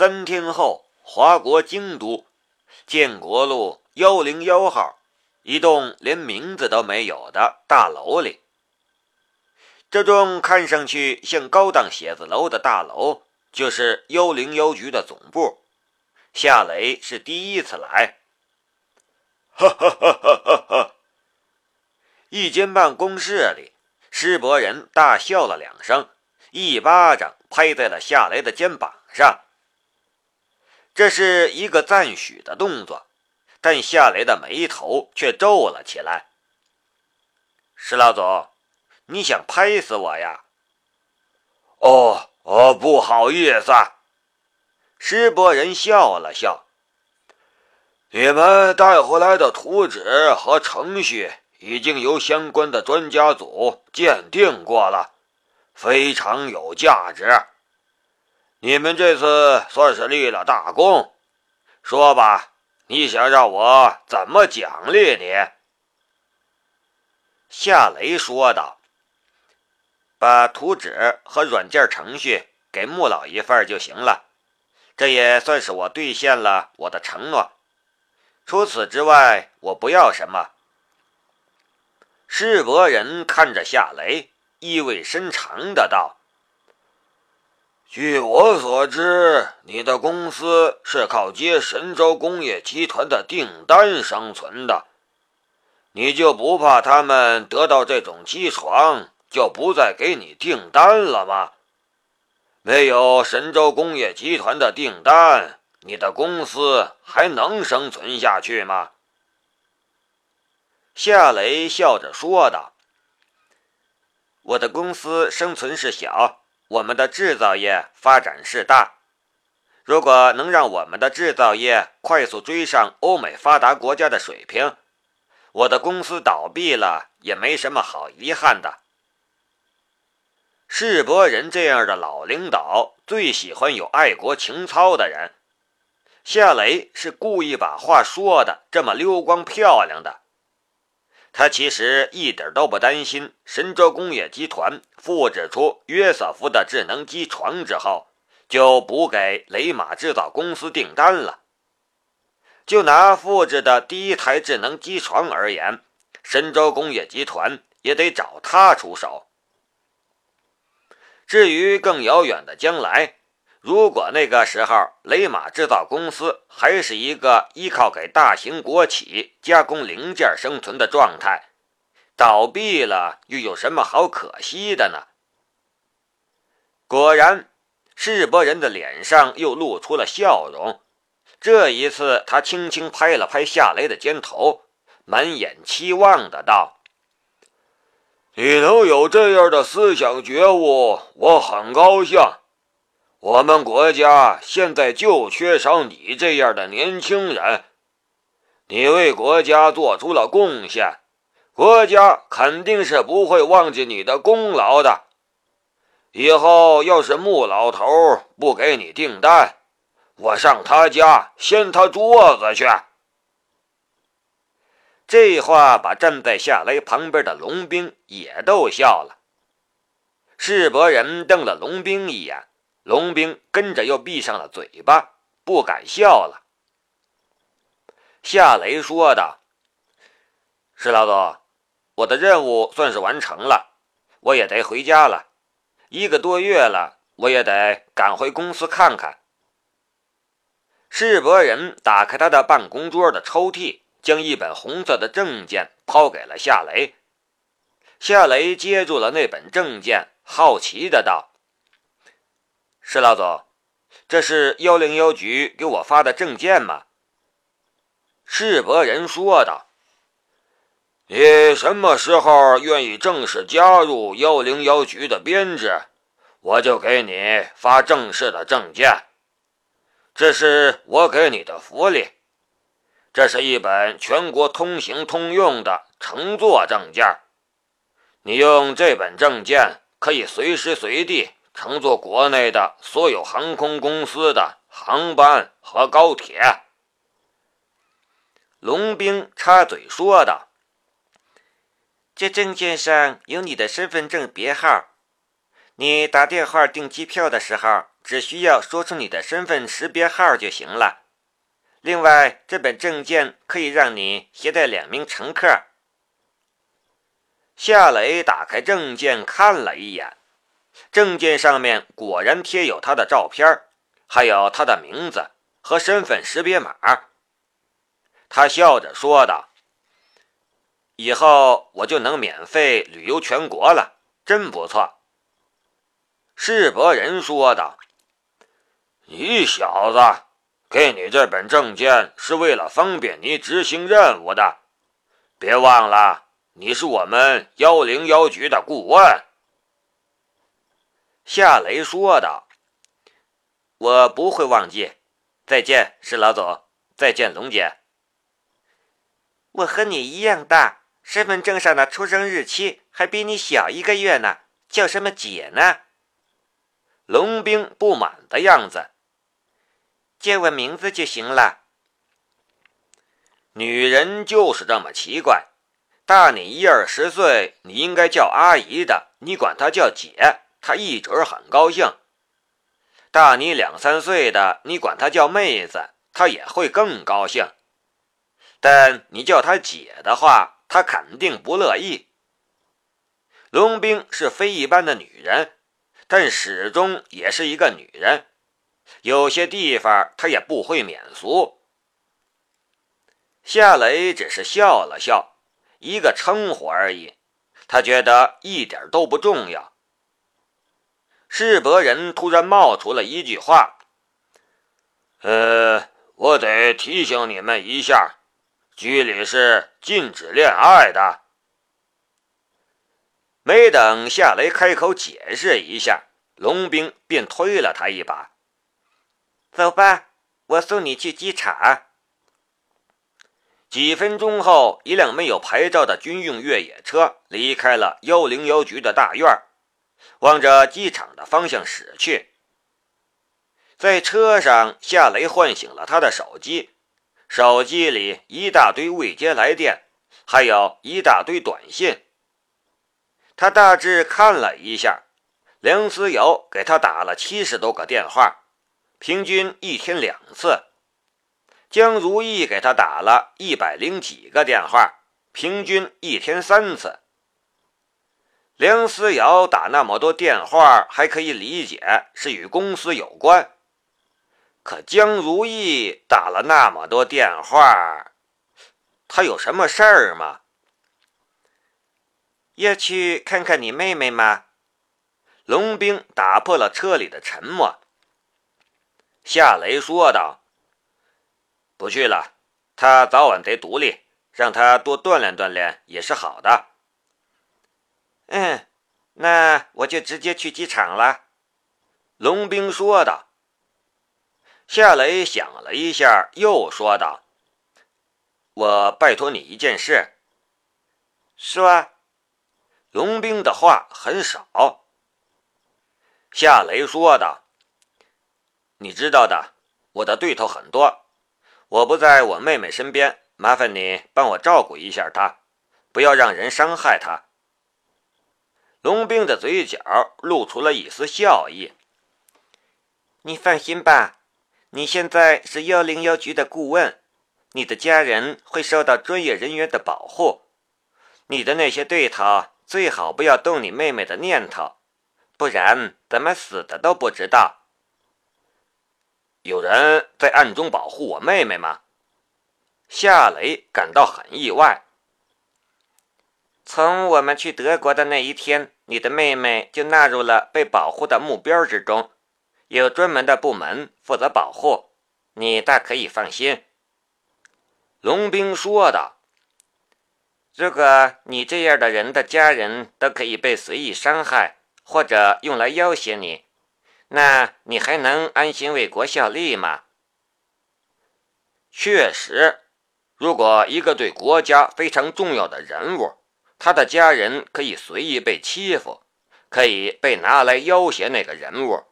三天后，华国京都建国路幺零幺号一栋连名字都没有的大楼里，这栋看上去像高档写字楼的大楼，就是幺零幺局的总部。夏雷是第一次来，哈哈哈哈哈哈！一间办公室里，施伯仁大笑了两声，一巴掌拍在了夏雷的肩膀上。这是一个赞许的动作，但夏雷的眉头却皱了起来。石老总，你想拍死我呀？哦哦，不好意思。施伯仁笑了笑。你们带回来的图纸和程序已经由相关的专家组鉴定过了，非常有价值。你们这次算是立了大功，说吧，你想让我怎么奖励你？”夏雷说道，“把图纸和软件程序给穆老一份就行了，这也算是我兑现了我的承诺。除此之外，我不要什么。”世伯仁看着夏雷，意味深长的道。据我所知，你的公司是靠接神州工业集团的订单生存的，你就不怕他们得到这种机床就不再给你订单了吗？没有神州工业集团的订单，你的公司还能生存下去吗？夏雷笑着说道：“我的公司生存是小。”我们的制造业发展是大，如果能让我们的制造业快速追上欧美发达国家的水平，我的公司倒闭了也没什么好遗憾的。世博人这样的老领导最喜欢有爱国情操的人，夏雷是故意把话说的这么溜光漂亮的。他其实一点都不担心神州工业集团复制出约瑟夫的智能机床之后，就不给雷马制造公司订单了。就拿复制的第一台智能机床而言，神州工业集团也得找他出手。至于更遥远的将来，如果那个时候雷马制造公司还是一个依靠给大型国企加工零件生存的状态，倒闭了又有什么好可惜的呢？果然，世博人的脸上又露出了笑容。这一次，他轻轻拍了拍夏雷的肩头，满眼期望的道：“你能有这样的思想觉悟，我很高兴。”我们国家现在就缺少你这样的年轻人。你为国家做出了贡献，国家肯定是不会忘记你的功劳的。以后要是穆老头不给你订单，我上他家掀他桌子去。这话把站在夏雷旁边的龙兵也逗笑了。世伯仁瞪了龙兵一眼。龙兵跟着又闭上了嘴巴，不敢笑了。夏雷说道：“石老总，我的任务算是完成了，我也得回家了。一个多月了，我也得赶回公司看看。”世博人打开他的办公桌的抽屉，将一本红色的证件抛给了夏雷。夏雷接住了那本证件，好奇的道。石老总，这是幺零幺局给我发的证件吗？世伯仁说道：“你什么时候愿意正式加入幺零幺局的编制，我就给你发正式的证件。这是我给你的福利。这是一本全国通行通用的乘坐证件，你用这本证件可以随时随地。”乘坐国内的所有航空公司的航班和高铁，龙兵插嘴说道：“这证件上有你的身份证别号，你打电话订机票的时候只需要说出你的身份识别号就行了。另外，这本证件可以让你携带两名乘客。夏雷打开证件看了一眼，证件上面果然贴有他的照片，还有他的名字和身份识别码。他笑着说道：“以后我就能免费旅游全国了，真不错。”世博人说道：“你小子，给你这本证件是为了方便你执行任务的，别忘了。”你是我们幺零幺局的顾问，夏雷说道：“我不会忘记。再见，石老总。再见，龙姐。我和你一样大，身份证上的出生日期还比你小一个月呢，叫什么姐呢？”龙兵不满的样子。叫我名字就行了。女人就是这么奇怪。大你一二十岁，你应该叫阿姨的，你管她叫姐，她一准很高兴。大你两三岁的，你管她叫妹子，她也会更高兴。但你叫她姐的话，她肯定不乐意。龙兵是非一般的女人，但始终也是一个女人，有些地方她也不会免俗。夏雷只是笑了笑。一个称呼而已，他觉得一点都不重要。世伯人突然冒出了一句话：“呃，我得提醒你们一下，局里是禁止恋爱的。”没等夏雷开口解释一下，龙兵便推了他一把：“走吧，我送你去机场。”几分钟后，一辆没有牌照的军用越野车离开了幺零幺局的大院儿，往着机场的方向驶去。在车上，夏雷唤醒了他的手机，手机里一大堆未接来电，还有一大堆短信。他大致看了一下，梁思瑶给他打了七十多个电话，平均一天两次。江如意给他打了一百零几个电话，平均一天三次。梁思瑶打那么多电话还可以理解，是与公司有关。可江如意打了那么多电话，他有什么事儿吗？要去看看你妹妹吗？龙兵打破了车里的沉默。夏雷说道。不去了，他早晚得独立，让他多锻炼锻炼也是好的。嗯，那我就直接去机场了。”龙兵说道。夏雷想了一下，又说道：“我拜托你一件事。”说。龙兵的话很少。夏雷说道：“你知道的，我的对头很多。”我不在我妹妹身边，麻烦你帮我照顾一下她，不要让人伤害她。龙兵的嘴角露出了一丝笑意。你放心吧，你现在是幺零幺局的顾问，你的家人会受到专业人员的保护。你的那些对头最好不要动你妹妹的念头，不然怎么死的都不知道。有人在暗中保护我妹妹吗？夏雷感到很意外。从我们去德国的那一天，你的妹妹就纳入了被保护的目标之中，有专门的部门负责保护，你大可以放心。”龙兵说道。“如果你这样的人的家人都可以被随意伤害，或者用来要挟你。”那你还能安心为国效力吗？确实，如果一个对国家非常重要的人物，他的家人可以随意被欺负，可以被拿来要挟那个人物，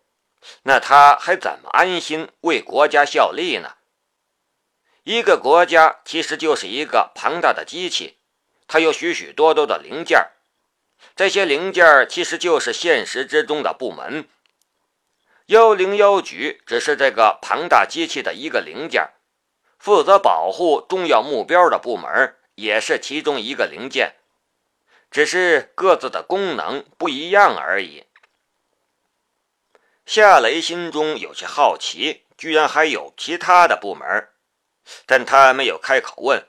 那他还怎么安心为国家效力呢？一个国家其实就是一个庞大的机器，它有许许多多的零件，这些零件其实就是现实之中的部门。幺零幺局只是这个庞大机器的一个零件，负责保护重要目标的部门也是其中一个零件，只是各自的功能不一样而已。夏雷心中有些好奇，居然还有其他的部门，但他没有开口问，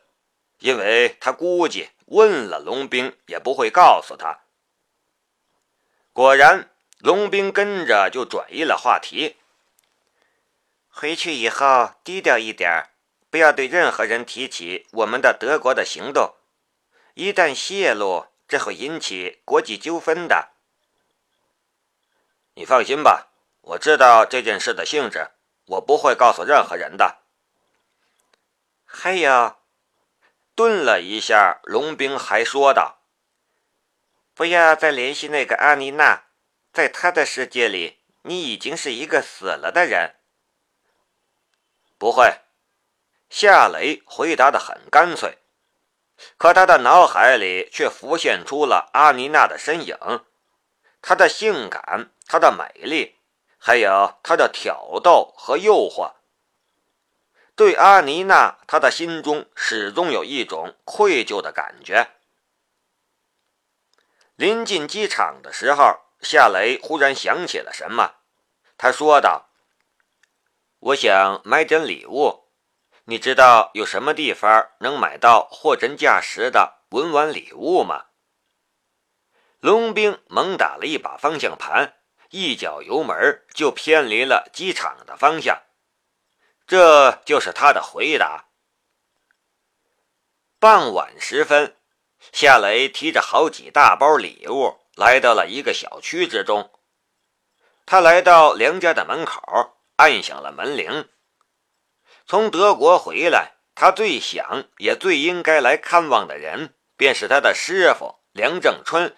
因为他估计问了龙兵也不会告诉他。果然，龙兵跟着就转移了话题。回去以后低调一点，不要对任何人提起我们的德国的行动，一旦泄露，这会引起国际纠纷的。你放心吧。我知道这件事的性质，我不会告诉任何人的。嘿呀，顿了一下，龙兵还说道：“不要再联系那个阿妮娜，在她的世界里，你已经是一个死了的人。”不会，夏雷回答的很干脆，可他的脑海里却浮现出了阿妮娜的身影，她的性感，她的美丽。还有她的挑逗和诱惑。对阿妮娜，他的心中始终有一种愧疚的感觉。临近机场的时候，夏雷忽然想起了什么，他说道：“我想买点礼物，你知道有什么地方能买到货真价实的文玩礼物吗？”龙兵猛打了一把方向盘。一脚油门就偏离了机场的方向，这就是他的回答。傍晚时分，夏雷提着好几大包礼物来到了一个小区之中。他来到梁家的门口，按响了门铃。从德国回来，他最想也最应该来看望的人，便是他的师傅梁正春，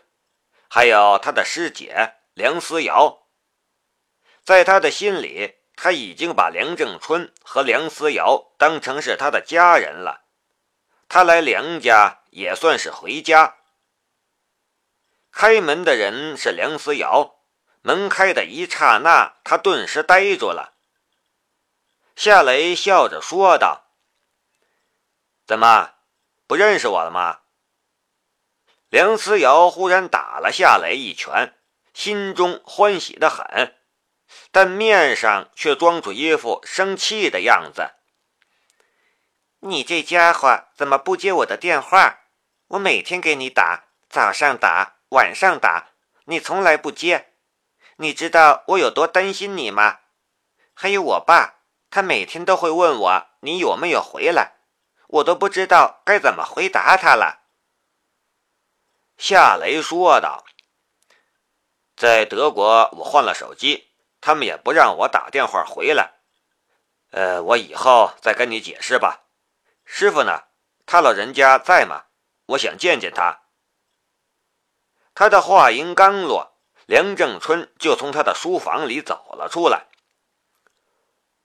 还有他的师姐。梁思瑶，在他的心里，他已经把梁正春和梁思瑶当成是他的家人了。他来梁家也算是回家。开门的人是梁思瑶，门开的一刹那，他顿时呆住了。夏雷笑着说道：“怎么，不认识我了吗？”梁思瑶忽然打了夏雷一拳。心中欢喜的很，但面上却装出一副生气的样子。你这家伙怎么不接我的电话？我每天给你打，早上打，晚上打，你从来不接。你知道我有多担心你吗？还有我爸，他每天都会问我你有没有回来，我都不知道该怎么回答他了。夏雷说道。在德国，我换了手机，他们也不让我打电话回来。呃，我以后再跟你解释吧。师傅呢？他老人家在吗？我想见见他。他的话音刚落，梁正春就从他的书房里走了出来。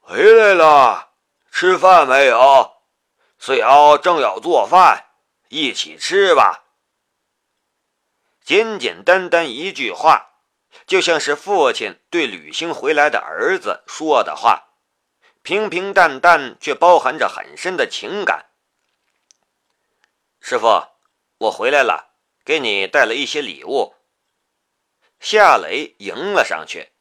回来了，吃饭没有？思瑶正要做饭，一起吃吧。简简单单一句话。就像是父亲对旅行回来的儿子说的话，平平淡淡却包含着很深的情感。师傅，我回来了，给你带了一些礼物。夏雷迎了上去。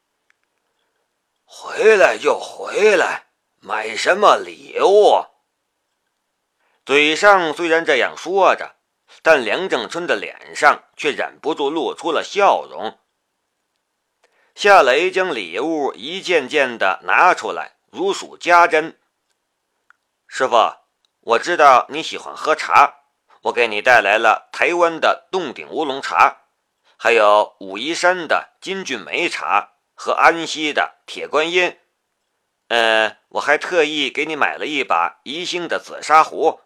回来就回来，买什么礼物？嘴上虽然这样说着，但梁正春的脸上却忍不住露出了笑容。夏雷将礼物一件件的拿出来，如数家珍。师傅，我知道你喜欢喝茶，我给你带来了台湾的洞顶乌龙茶，还有武夷山的金骏眉茶和安溪的铁观音。嗯，我还特意给你买了一把宜兴的紫砂壶。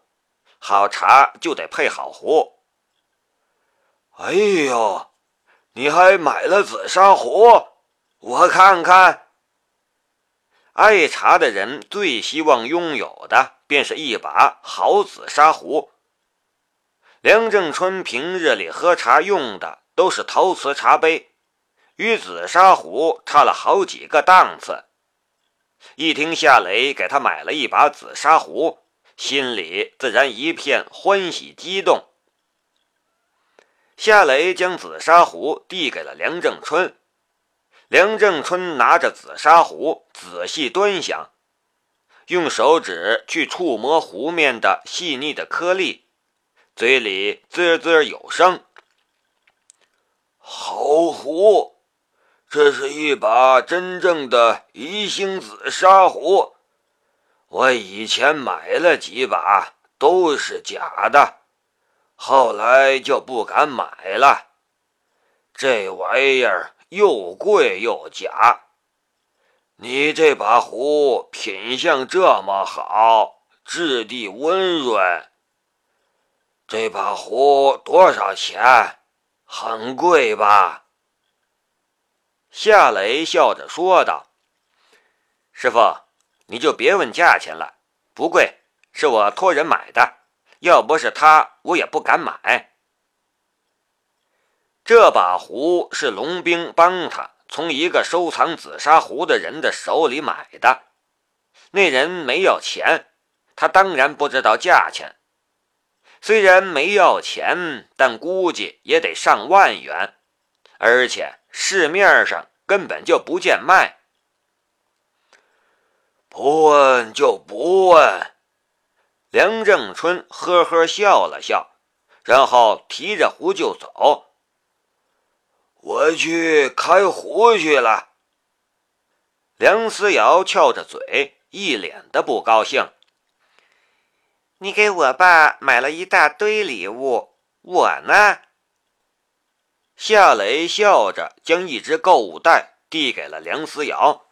好茶就得配好壶。哎呦，你还买了紫砂壶？我看看，爱茶的人最希望拥有的便是一把好紫砂壶。梁正春平日里喝茶用的都是陶瓷茶杯，与紫砂壶差了好几个档次。一听夏雷给他买了一把紫砂壶，心里自然一片欢喜激动。夏雷将紫砂壶递给了梁正春，梁正春拿着紫砂壶仔细端详，用手指去触摸壶面的细腻的颗粒，嘴里滋滋有声：“好壶。”这是一把真正的宜兴紫砂壶，我以前买了几把，都是假的，后来就不敢买了。这玩意儿又贵又假。你这把壶品相这么好，质地温润，这把壶多少钱？很贵吧？夏雷笑着说道：“师傅，你就别问价钱了，不贵，是我托人买的。要不是他，我也不敢买。这把壶是龙兵帮他从一个收藏紫砂壶的人的手里买的。那人没要钱，他当然不知道价钱。虽然没要钱，但估计也得上万元，而且……”市面上根本就不见卖，不问就不问。梁正春呵呵笑了笑，然后提着壶就走。我去开壶去了。梁思瑶翘着嘴，一脸的不高兴。你给我爸买了一大堆礼物，我呢？夏雷笑着将一只购物袋递给了梁思瑶。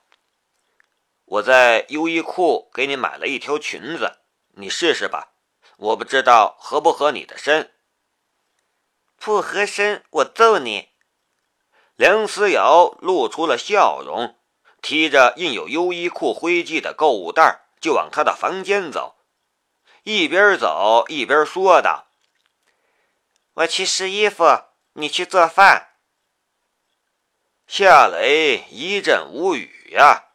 我在优衣库给你买了一条裙子，你试试吧。我不知道合不合你的身。不合身，我揍你！梁思瑶露出了笑容，提着印有优衣库徽记的购物袋就往他的房间走，一边走一边说道：“我去试衣服。”你去做饭。夏雷一阵无语呀。